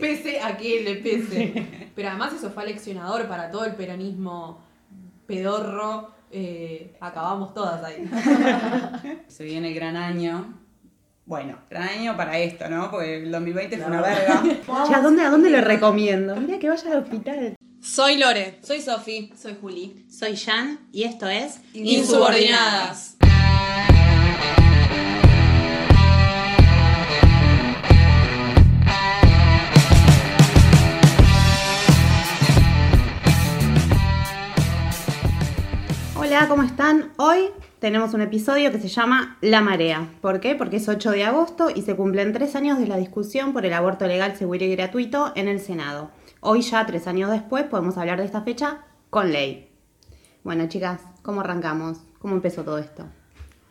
Pese a que le pese. Pero además eso fue aleccionador para todo el peronismo pedorro. Eh, acabamos todas ahí. Se viene el gran año. Bueno, gran año para esto, ¿no? Porque el 2020 fue una verga. Che, ¿a dónde, ¿A dónde le recomiendo? Mira que vaya al hospital. Soy Lore. Soy Sofi. Soy Juli. Soy Jan y esto es Insubordinadas. Hola, ¿cómo están? Hoy tenemos un episodio que se llama La Marea. ¿Por qué? Porque es 8 de agosto y se cumplen tres años de la discusión por el aborto legal, seguro y gratuito en el Senado. Hoy ya, tres años después, podemos hablar de esta fecha con ley. Bueno, chicas, ¿cómo arrancamos? ¿Cómo empezó todo esto?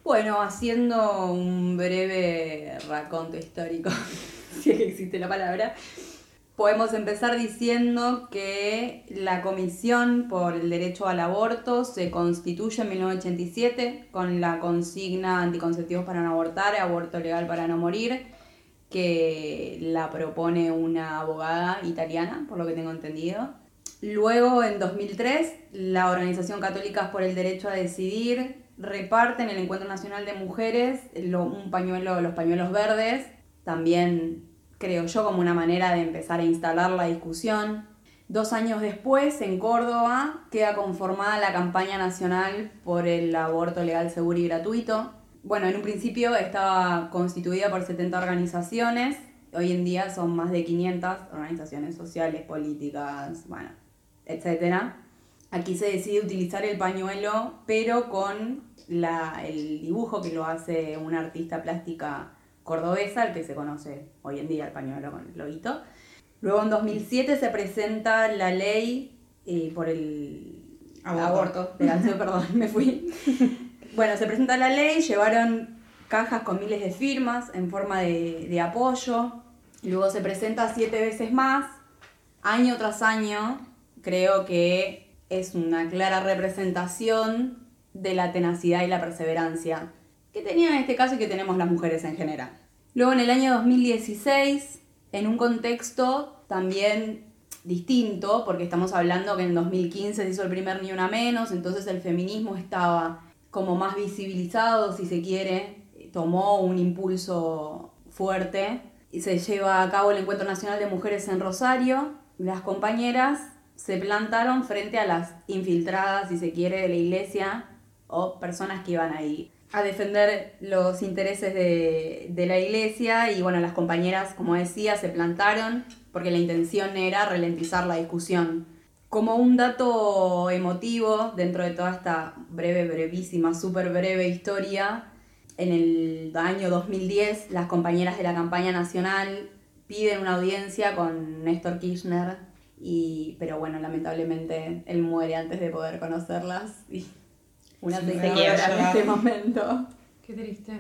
Bueno, haciendo un breve raconto histórico, si es que existe la palabra, podemos empezar diciendo que la Comisión por el Derecho al Aborto se constituye en 1987 con la consigna anticonceptivos para no abortar, aborto legal para no morir, que la propone una abogada italiana, por lo que tengo entendido. Luego, en 2003, la Organización Católicas por el Derecho a Decidir reparte en el Encuentro Nacional de Mujeres un pañuelo, los pañuelos verdes, también creo yo como una manera de empezar a instalar la discusión. Dos años después, en Córdoba, queda conformada la campaña nacional por el aborto legal, seguro y gratuito. Bueno, en un principio estaba constituida por 70 organizaciones, hoy en día son más de 500 organizaciones sociales, políticas, bueno, etcétera. Aquí se decide utilizar el pañuelo, pero con la- el dibujo que lo hace una artista plástica cordobesa, el que se conoce hoy en día el pañuelo con el lobito. Luego en 2007 se presenta la ley eh, por el Aborto. aborto, perdón, me fui. Bueno, se presenta la ley, llevaron cajas con miles de firmas en forma de, de apoyo. Luego se presenta siete veces más, año tras año. Creo que es una clara representación de la tenacidad y la perseverancia que tenían en este caso y que tenemos las mujeres en general. Luego en el año 2016, en un contexto también distinto, porque estamos hablando que en 2015 se hizo el primer Ni Una Menos, entonces el feminismo estaba como más visibilizado, si se quiere, tomó un impulso fuerte y se lleva a cabo el Encuentro Nacional de Mujeres en Rosario. Las compañeras se plantaron frente a las infiltradas, si se quiere, de la iglesia o personas que iban ahí a defender los intereses de, de la iglesia y bueno, las compañeras, como decía, se plantaron porque la intención era ralentizar la discusión. Como un dato emotivo dentro de toda esta breve, brevísima, súper breve historia, en el año 2010 las compañeras de la campaña nacional piden una audiencia con Néstor Kirchner, y, pero bueno, lamentablemente él muere antes de poder conocerlas una Sí, se quiebra en este momento. Qué triste.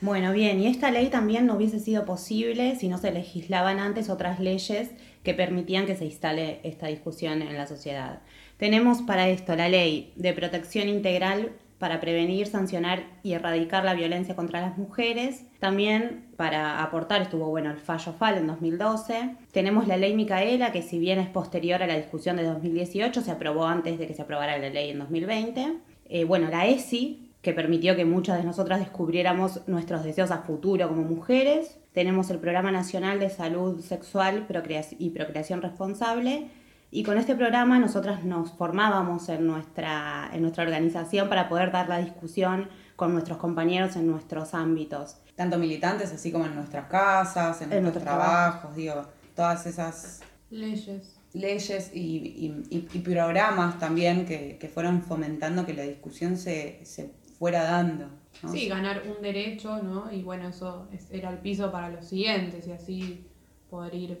Bueno, bien, y esta ley también no hubiese sido posible si no se legislaban antes otras leyes que permitían que se instale esta discusión en la sociedad. Tenemos para esto la ley de protección integral para prevenir, sancionar y erradicar la violencia contra las mujeres. También para aportar estuvo bueno el fallo FAL en 2012. Tenemos la ley Micaela, que si bien es posterior a la discusión de 2018, se aprobó antes de que se aprobara la ley en 2020. Eh, bueno, la ESI, que permitió que muchas de nosotras descubriéramos nuestros deseos a futuro como mujeres. Tenemos el Programa Nacional de Salud Sexual y Procreación Responsable. Y con este programa nosotras nos formábamos en nuestra, en nuestra organización para poder dar la discusión con nuestros compañeros en nuestros ámbitos. Tanto militantes así como en nuestras casas, en, En nuestros nuestros trabajos, digo, todas esas Leyes. Leyes y, y- y- y programas también que, que fueron fomentando que la discusión se, se fuera dando. ¿no? Sí, ganar un derecho, ¿no? Y bueno, eso es- era el piso para los siguientes y así poder ir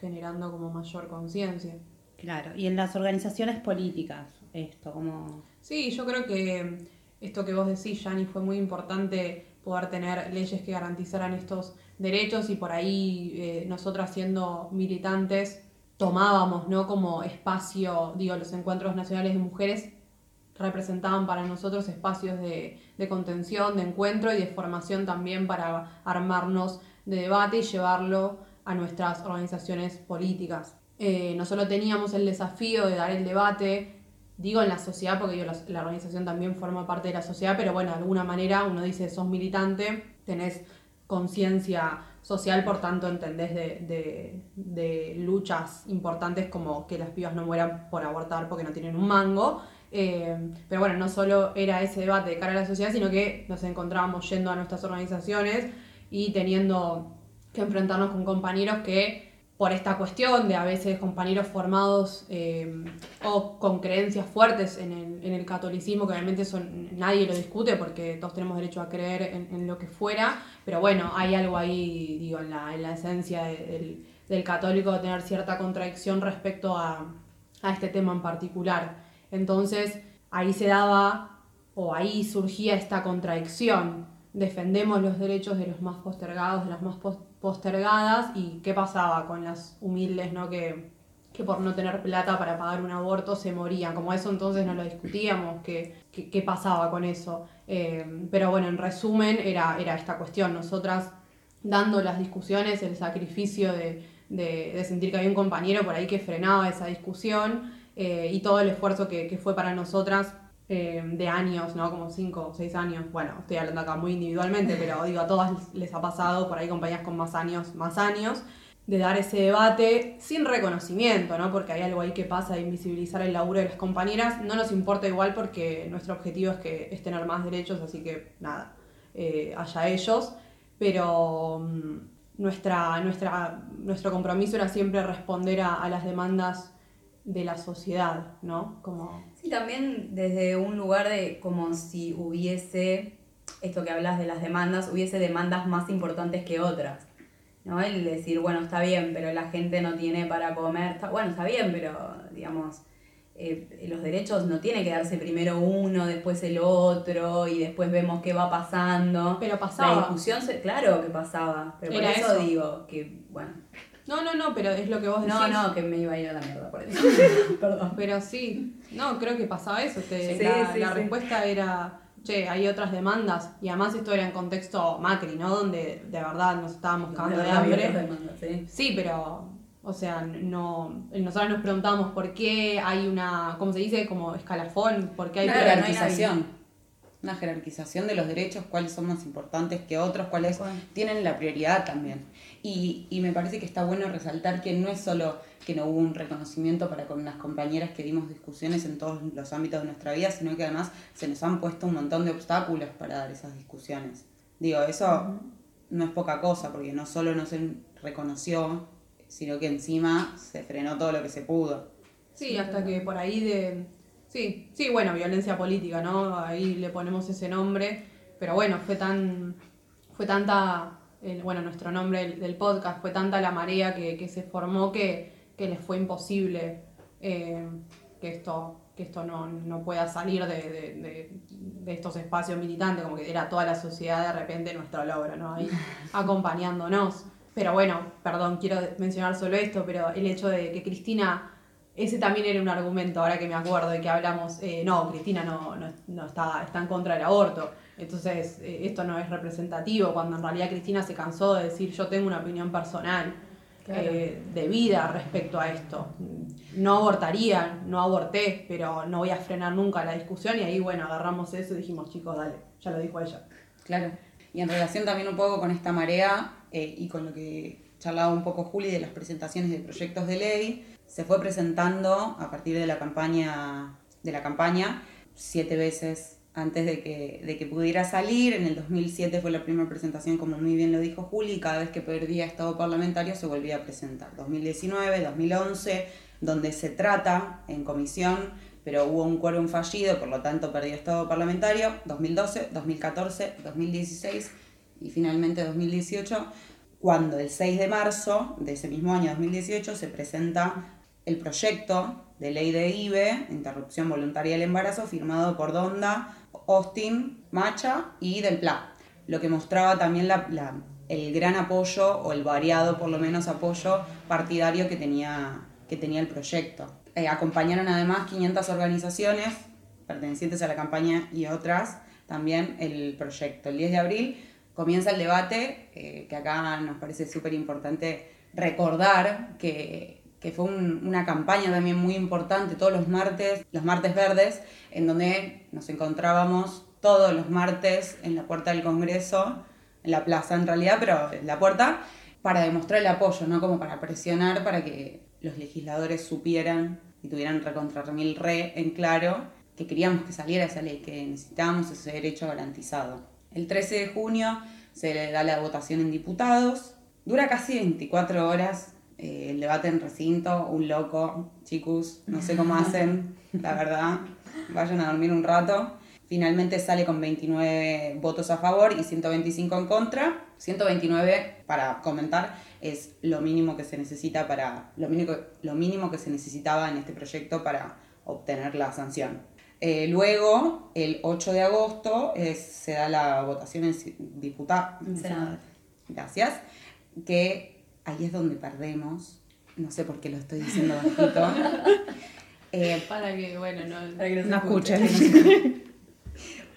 generando como mayor conciencia. Claro, y en las organizaciones políticas, esto, como... Sí, yo creo que esto que vos decís, Yanni, fue muy importante poder tener leyes que garantizaran estos derechos y por ahí eh, nosotras siendo militantes tomábamos, ¿no? Como espacio, digo, los encuentros nacionales de mujeres representaban para nosotros espacios de, contención, de encuentro y de formación también para armarnos de debate y llevarlo a nuestras organizaciones políticas. Eh, no solo teníamos el desafío de dar el debate, digo en la sociedad, porque la, la, organización también forma parte de la sociedad, pero bueno, de alguna manera uno dice, sos militante, tenés conciencia social, por tanto entendés de, de, luchas importantes como que las pibas no mueran por abortar porque no tienen un mango. Eh, pero bueno, no solo era ese debate de cara a la sociedad, sino que nos encontrábamos yendo a nuestras organizaciones y teniendo que enfrentarnos con compañeros que por esta cuestión de a veces compañeros formados eh, o con creencias fuertes en el, en el catolicismo, que obviamente son, nadie lo discute porque todos tenemos derecho a creer en, lo que fuera, pero bueno, hay algo ahí, digo, en la, en la esencia del, del, católico de tener cierta contradicción respecto a, a este tema en particular. Entonces, ahí se daba, o ahí surgía esta contradicción. Defendemos los derechos de los más postergados, de las más postergadas, y qué pasaba con las humildes, ¿no? Que, que por no tener plata para pagar un aborto se morían. Como eso entonces no lo discutíamos, qué, qué, pasaba con eso. Eh, pero bueno, en resumen era, era esta cuestión. Nosotras dando las discusiones, el sacrificio de, de, sentir que había un compañero por ahí que frenaba esa discusión eh, y todo el esfuerzo que, que fue para nosotras eh, de años, ¿no? Como 5 o 6 años. Bueno, estoy hablando acá muy individualmente, pero digo, a todas les ha pasado, por ahí compañías con más años, más años, de dar ese debate sin reconocimiento, ¿no? Porque hay algo ahí que pasa de invisibilizar el laburo de las compañeras. No nos importa igual porque nuestro objetivo es que es tener más derechos, así que nada, eh, allá ellos. Pero mm, nuestra, nuestra, nuestro compromiso era siempre responder a, a las demandas de la sociedad, ¿no? Como... Sí, también desde un lugar de como si hubiese, esto que hablas de las demandas, hubiese demandas más importantes que otras. ¿no? El decir, bueno, está bien, pero la gente no tiene para comer, está, bueno, está bien, pero digamos, eh, los derechos no tiene que darse primero uno, después el otro, y después vemos qué va pasando. Pero pasaba. La discusión, se, claro que pasaba, pero por eso, eso digo que, bueno, no, no, no, pero es lo que vos decís. No, no, que me iba a ir a la mierda por eso. Perdón. Pero sí, no, creo que pasaba eso. Te, la, respuesta era, che, hay otras demandas. Y además esto era en contexto Macri, ¿no? Donde de verdad nos estábamos cagando de hambre. ¿sí? sí, pero, o sea, no, nosotros nos preguntábamos por qué hay una, ¿cómo se dice? Como escalafón, por qué hay... Una jerarquización. Una jerarquización de los derechos, cuáles son más importantes que otros, cuáles tienen la prioridad también. Y, me parece que está bueno resaltar que no es solo que no hubo un reconocimiento para con las compañeras que dimos discusiones en todos los ámbitos de nuestra vida, sino que además se nos han puesto un montón de obstáculos para dar esas discusiones. Digo, eso no es poca cosa, porque no solo no se reconoció, sino que encima se frenó todo lo que se pudo. Sí, hasta que por ahí de... Sí, sí, bueno, violencia política, ¿no? Ahí le ponemos ese nombre, pero bueno, fue tan... fue tanta bueno, nuestro nombre del, podcast, fue tanta la marea que, se formó que, les fue imposible eh, que esto, que esto no, pueda salir de, estos espacios militantes, como que era toda la sociedad de repente nuestro logro, ¿no? Ahí acompañándonos. Pero bueno, perdón, quiero mencionar solo esto, pero el hecho de que Cristina, ese también era un argumento, ahora que me acuerdo de que hablamos, eh, no, Cristina no, no, está, está en contra del aborto entonces, eh, esto no es representativo, cuando en realidad Cristina se cansó de decir yo tengo una opinión personal eh, de vida respecto a esto. No abortaría, no aborté, pero no voy a frenar nunca la discusión y ahí, bueno, agarramos eso y dijimos, chicos, dale, ya lo dijo ella. Claro. Y en relación también un poco con esta marea y con lo que charlaba un poco Juli de las presentaciones de proyectos de ley, se fue presentando a partir de la campaña, de la campaña siete veces antes de que, de que pudiera salir. En el 2007 fue la primera presentación, como muy bien lo dijo Juli, y cada vez que perdía estado parlamentario se volvía a presentar. 2019, 2011, donde se trata en comisión, pero hubo un quórum fallido, por lo tanto perdió estado parlamentario. 2012, 2014, 2016 y finalmente 2018, cuando el 6 de marzo de ese mismo año 2018 se presenta el proyecto de ley de IBE, interrupción voluntaria del embarazo, firmado por Donda, Austin, Macha y Del Pla, lo que mostraba también el gran apoyo, o el variado por lo menos apoyo partidario que tenía, que tenía el proyecto. Eh, acompañaron además 500 organizaciones pertenecientes a la campaña y otras también el proyecto. El 10 de abril comienza el debate, eh, que acá nos parece súper importante recordar que, fue un- una campaña también muy importante todos los martes, los martes verdes, en donde nos encontrábamos todos los martes en la puerta del Congreso, en la plaza en realidad, pero en la puerta, para demostrar el apoyo, ¿no? Como para presionar para que los legisladores supieran y tuvieran recontra mil re en claro que queríamos que saliera esa ley, que necesitábamos ese derecho garantizado. El 13 de junio se le da la votación en diputados, dura casi 24 horas eh, el debate en recinto, un loco, chicos, no sé cómo hacen, la verdad, vayan a dormir un rato. Finalmente sale con 29 votos a favor y 125 en contra. 129, para comentar, es lo mínimo que se necesita para lo mínimo, lo mínimo que se necesitaba en este proyecto para obtener la sanción. Eh, luego, el 8 de agosto, es- se da la votación en. En senadores. Gracias. Que ahí es donde perdemos. No sé por qué lo estoy diciendo bajito. Eh, Para que, bueno, no. Para que No escuche. escuchen.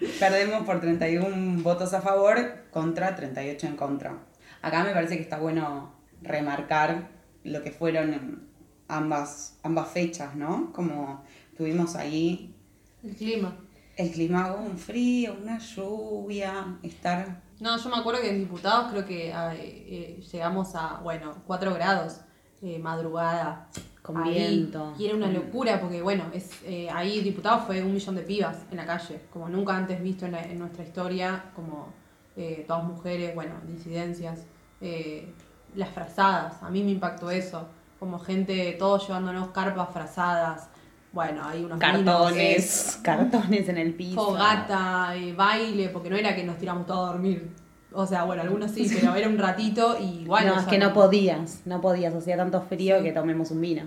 Perdemos por 31 votos a favor contra 38 en contra. Acá me parece que está bueno remarcar lo que fueron ambas, ambas fechas, ¿no? Como tuvimos ahí El clima. el clima, un frío, una lluvia, estar... No, yo me acuerdo que en diputados creo que eh, eh, llegamos a, bueno, 4 grados, eh, madrugada. Con ahí, viento. Y era una locura porque, bueno, es eh, ahí diputados fue un millón de pibas en la calle, como nunca antes visto en, la- en nuestra historia, como eh, todas mujeres, bueno, disidencias. eh, las frazadas, a mí me impactó eso, como gente, todos llevándonos carpas frazadas. Bueno, hay unos Cartones, cartones en el piso. fogata, eh, baile, porque no era que nos tiramos todos a dormir. O sea, bueno, algunos sí, pero era un ratito y igual. no, es que no podías, no podías, hacía tanto frío que tomemos un vino.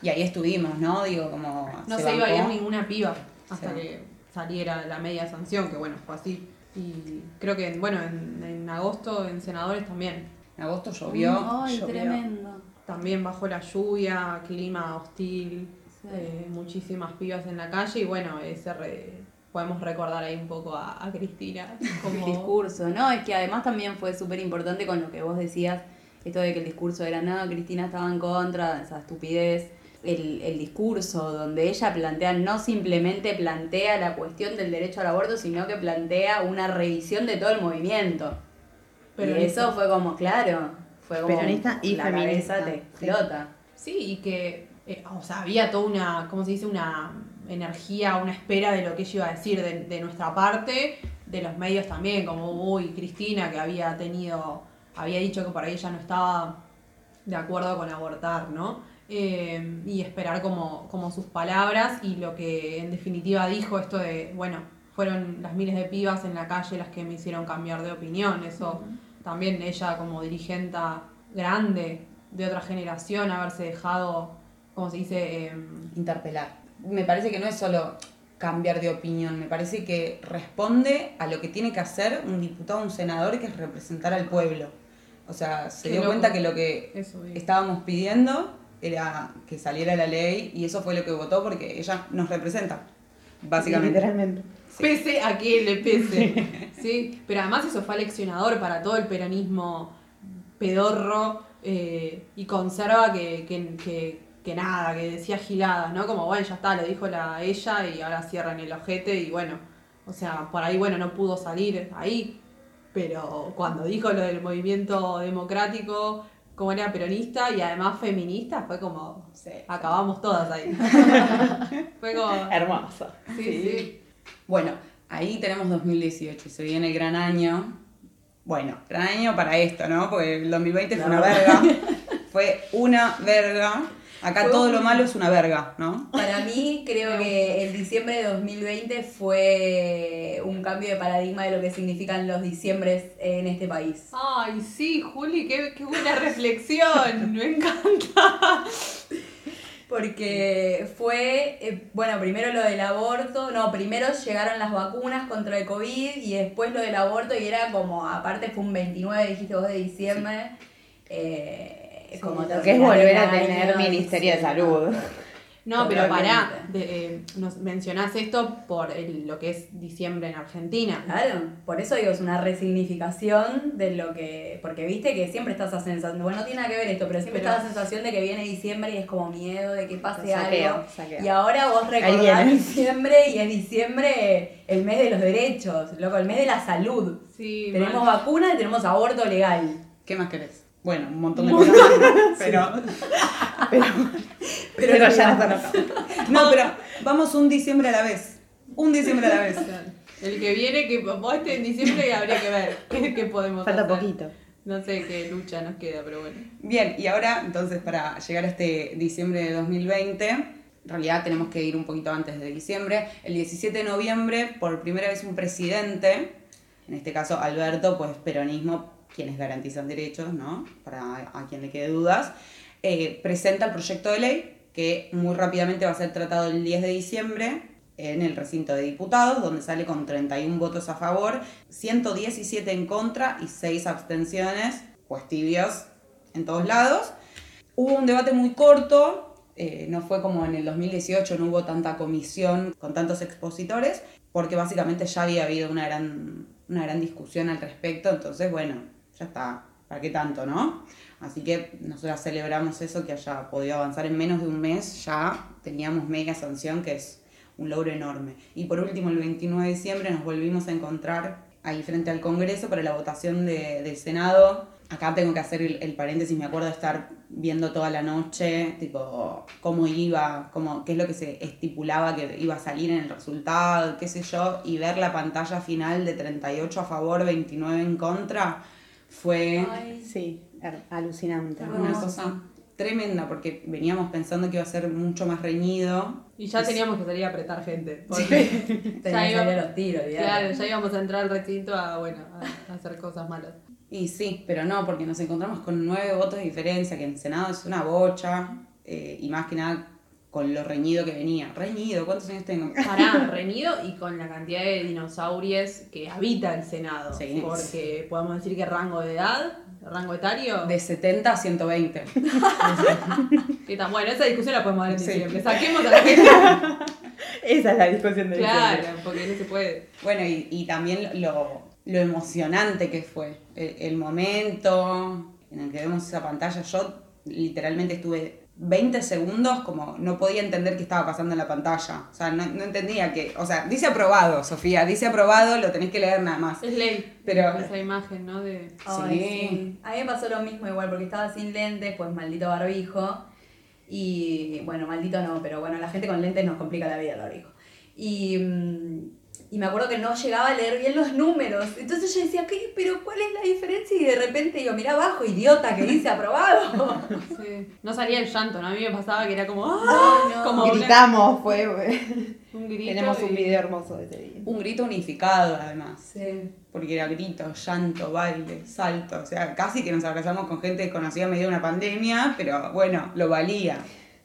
Y ahí estuvimos, ¿no? Digo, como... No se iba a ir ninguna piba hasta Sí. que saliera la media sanción, que bueno, fue así. Y creo que, bueno, en, en agosto en senadores también. En agosto llovió. Ay, llovió. tremendo. También bajó la lluvia, clima hostil. Eh, muchísimas pibas en la calle y bueno, ese re- podemos recordar ahí un poco a, a Cristina. Como, El discurso, ¿no? Es que además también fue súper importante con lo que vos decías, esto de que el discurso era, no, Cristina estaba en contra de esa estupidez. El, el discurso donde ella plantea, no simplemente plantea la cuestión del derecho al aborto, sino que plantea una revisión de todo el movimiento. Pero y eso fue como, claro, fue como Peronista y la feminista, cabeza te sí. explota. Sí, y que, eh, o sea, había toda una, ¿cómo se dice? Una energía, una espera de lo que ella iba a decir de, de nuestra parte, de los medios también, como, uy, Cristina, que había tenido, había dicho que por ahí ella no estaba de acuerdo con abortar, ¿no? Eh, y esperar como, como sus palabras y lo que en definitiva dijo esto de, bueno, fueron las miles de pibas en la calle las que me hicieron cambiar de opinión, eso también ella como dirigente grande de otra generación, haberse dejado, como se dice, Em, interpelar. Me parece que no es solo cambiar de opinión, me parece que responde a lo que tiene que hacer un diputado o un senador que es representar al pueblo. O sea, se Qué dio loco. cuenta que lo que eso. estábamos pidiendo era que saliera la ley y eso fue lo que votó porque ella nos representa, básicamente. Literalmente. Sí. Pese a que le pese. sí, pero además eso fue aleccionador para todo el peronismo pedorro eh, y conserva que, que, que, que nada, que decía giladas, ¿no? Como, bueno, ya está, lo dijo la ella y ahora cierran el ojete y bueno, o sea, por ahí, bueno, no pudo salir ahí, pero cuando dijo lo del movimiento democrático, como era peronista y además feminista, fue como, acabamos todas ahí. fue como, Hermoso. sí, sí. Bueno, ahí tenemos 2018, se viene el gran año. Bueno, gran año para esto, ¿no? Porque el 2020 fue una verga. Fue una verga. Acá Fue todo un- lo malo es una verga, ¿no? Para mí, creo que el diciembre de 2020 fue un cambio de paradigma de lo que significan los diciembres en este país. Ay, sí, Juli, qué, qué buena reflexión. Me encanta. Porque fue, eh, bueno, primero lo del aborto, no, primero llegaron las vacunas contra el COVID y después lo del aborto y era como, aparte fue un 29, dijiste vos, de diciembre. eh, Como lo que es volver a tener año Ministerio de Salud. No, pero pará, de, eh, nos mencionás esto por el- lo que es diciembre en Argentina. Claro, por eso digo, es una resignificación de lo que. Porque viste que siempre está esa sensación. Bueno, no tiene nada que ver esto, pero siempre Pero- está la sensación de que viene diciembre y es como miedo de que pase Saqueo, algo. saqueo. Y ahora vos recordás viene. diciembre y es diciembre el mes de los derechos, loco, el mes de la salud. Sí, tenemos vacuna y tenemos aborto legal. ¿Qué más querés? Bueno, un montón de cosas pero... Pero, Pero, pero no, ya nos conozcamos. No, pero vamos un diciembre a la vez. Un diciembre a la vez. El que viene, que vos este en diciembre habría que ver qué, qué podemos Falta hacer. poquito. No sé qué lucha nos queda, pero bueno. Bien, y ahora, entonces, para llegar a este diciembre de 2020, en realidad tenemos que ir un poquito antes de diciembre. El 17 de noviembre, por primera vez un presidente, en este caso Alberto, pues peronismo, quienes garantizan derechos, ¿no? Para a quien le quede dudas, eh, presenta el proyecto de ley que muy rápidamente va a ser tratado el 10 de diciembre en el recinto de diputados, donde sale con 31 votos a favor, 117 en contra y 6 abstenciones, pues tibios en todos lados. Hubo un debate muy corto, eh, no fue como en el 2018, no hubo tanta comisión con tantos expositores, porque básicamente ya había habido una gran, una gran discusión al respecto, entonces bueno, ya está, ¿para qué tanto, no? Así que nosotros celebramos eso, que haya podido avanzar en menos de un mes, ya teníamos media sanción, que es un logro enorme. Y por último, el 29 de diciembre nos volvimos a encontrar ahí frente al Congreso para la votación de- del Senado. Acá tengo que hacer el, el paréntesis, me acuerdo de estar viendo toda la noche, tipo, cómo iba, cómo, qué es lo que se estipulaba que iba a salir en el resultado, qué sé yo, y ver la pantalla final de 38 a favor, 29 en contra, fue Sí, alucinante. Una cosa tremenda, porque veníamos pensando que iba a ser mucho más reñido. Y ya Es- teníamos que salir a apretar gente. Porque, que Ya iba- salir a los tiros, olvidate. claro, ya íbamos a entrar al recinto a, bueno, a, a hacer cosas malas. Y sí, pero no, porque nos encontramos con nueve votos de diferencia, que en Senado es una bocha, eh, y más que nada con lo reñido que venía. Reñido, ¿cuántos años tengo? Pará, reñido y con la cantidad de dinosaurios que habita el Senado. Sí. Porque podemos decir que rango de edad, rango etario. De 70 a 120. ¿Qué tan- Bueno, esa discusión la podemos dar en Sí. diciembre. Saquemos a la gente. Esa es la discusión de claro, diciembre. porque no se puede. Bueno, y, y también lo, lo emocionante que fue. El, el momento en el que vemos esa pantalla. Yo literalmente estuve 20 segundos como no podía entender qué estaba pasando en la pantalla. O sea, no, no entendía que... O sea, dice aprobado, Sofía, dice aprobado, lo tenés que leer nada más. Es ley. Pero- Esa imagen, ¿no? De... Ay, Sí. sí. A mí me pasó lo mismo igual, porque estaba sin lentes, pues maldito barbijo. Y bueno, maldito no, pero bueno, la gente con lentes nos complica la vida el barbijo. Y, mm, y me acuerdo que no llegaba a leer bien los números. Entonces yo decía, ¿qué? ¿Pero cuál es la diferencia? Y de repente digo, mira abajo, idiota, que dice aprobado. Sí. No salía el llanto, ¿no? A mí me pasaba que era como. ¡Ah! no. Como una- Gritamos, fue. un grito. Tenemos un video hermoso de ese día. Un grito unificado, además. Sí. Porque era grito, llanto, baile, salto. O sea, casi que nos abrazamos con gente desconocida en medio de una pandemia, pero bueno, lo valía.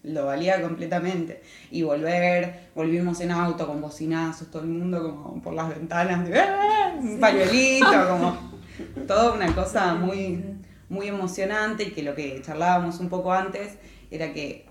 Lo valía completamente. Y volver, volvimos en auto con bocinazos, todo el mundo como por las ventanas, de, ¡ah! un pañuelito, como toda una cosa muy, muy emocionante y que lo que charlábamos un poco antes era que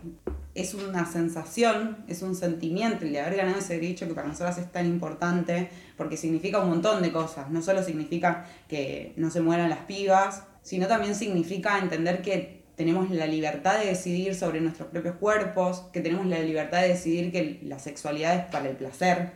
es una sensación, es un sentimiento el de haber ganado ese derecho que para nosotras es tan importante porque significa un montón de cosas. No solo significa que no se mueran las pibas, sino también significa entender que tenemos la libertad de decidir sobre nuestros propios cuerpos, que tenemos la libertad de decidir que la sexualidad es para el placer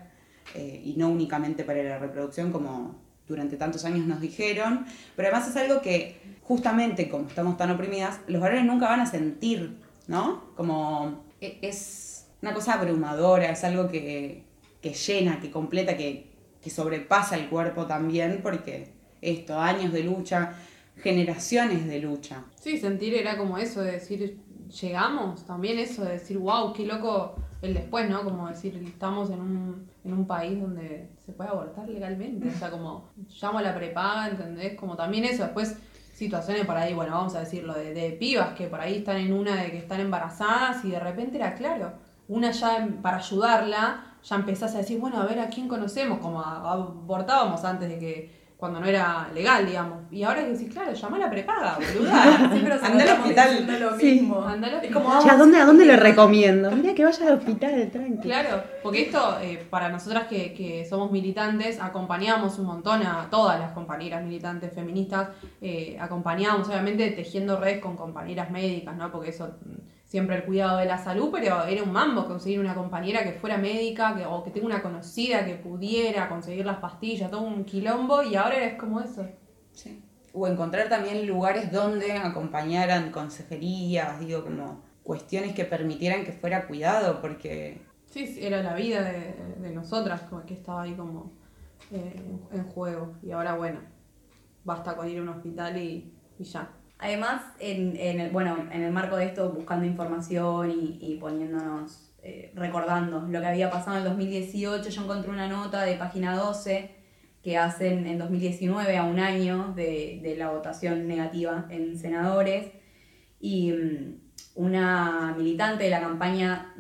eh, y no únicamente para la reproducción como durante tantos años nos dijeron, pero además es algo que justamente como estamos tan oprimidas, los varones nunca van a sentir, ¿no? Como e- es una cosa abrumadora, es algo que, que llena, que completa, que, que sobrepasa el cuerpo también, porque esto, años de lucha, generaciones de lucha. Sí, sentir era como eso, de decir, llegamos, también eso, de decir, wow, qué loco el después, ¿no? Como decir, estamos en un, en un país donde se puede abortar legalmente, o sea, como llamo a la prepaga, ¿entendés? Como también eso, después situaciones por ahí, bueno, vamos a decirlo, de, de pibas que por ahí están en una de que están embarazadas y de repente era claro, una ya para ayudarla, ya empezás a decir, bueno, a ver a quién conocemos, como abortábamos antes de que cuando no era legal, digamos. Y ahora que decís, claro, llama a la prepaga, boluda. Siempre nos Anda al hospital. lo Sí. mismo. Anda al Es hospital. como, Che, ¿a dónde, ¿A dónde le sí. recomiendo? Mira que vaya al hospital, tranqui. Claro, porque esto, eh, para nosotras que, que somos militantes, acompañamos un montón a todas las compañeras militantes feministas, eh, acompañamos obviamente tejiendo redes con compañeras médicas, ¿no? Porque eso, siempre el cuidado de la salud, pero era un mambo conseguir una compañera que fuera médica que, o que tenga una conocida que pudiera conseguir las pastillas, todo un quilombo, y ahora es como eso. Sí. O encontrar también lugares donde acompañaran consejerías, digo, como cuestiones que permitieran que fuera cuidado, porque Sí, sí, era la vida de, de nosotras como que estaba ahí como eh, en juego. Y ahora, bueno, basta con ir a un hospital y, y ya. Además, en, en el, bueno, en el marco de esto, buscando información y, y poniéndonos, eh, recordando lo que había pasado en el 2018, yo encontré una nota de página 12 que hacen en 2019, a un año de, de la votación negativa en senadores, y mm, una militante de la campaña,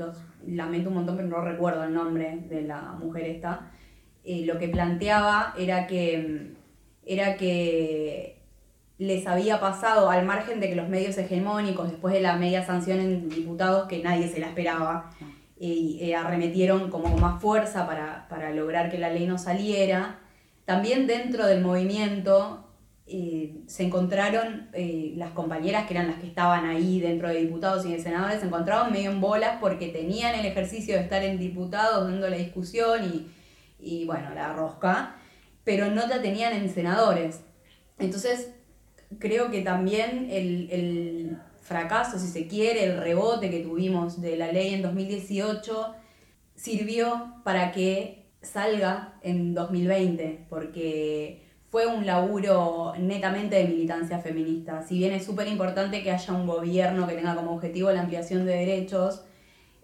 lamento un montón, pero no recuerdo el nombre de la mujer esta, eh, lo que planteaba era que, mm, era que les había pasado, al margen de que los medios hegemónicos, después de la media sanción en diputados, que nadie se la esperaba, y eh, arremetieron como con más fuerza para, para lograr que la ley no saliera, también dentro del movimiento eh, se encontraron eh, las compañeras que eran las que estaban ahí dentro de diputados y de senadores, se encontraban medio en bolas porque tenían el ejercicio de estar en diputados dando la discusión y, y bueno, la rosca, pero no la tenían en senadores. Entonces, creo que también el, el fracaso, si se quiere, el rebote que tuvimos de la ley en 2018 sirvió para que salga en 2020, porque fue un laburo netamente de militancia feminista. Si bien es súper importante que haya un gobierno que tenga como objetivo la ampliación de derechos,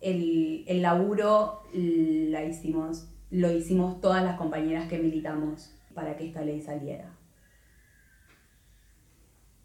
el, el laburo la hicimos, lo hicimos todas las compañeras que militamos para que esta ley saliera.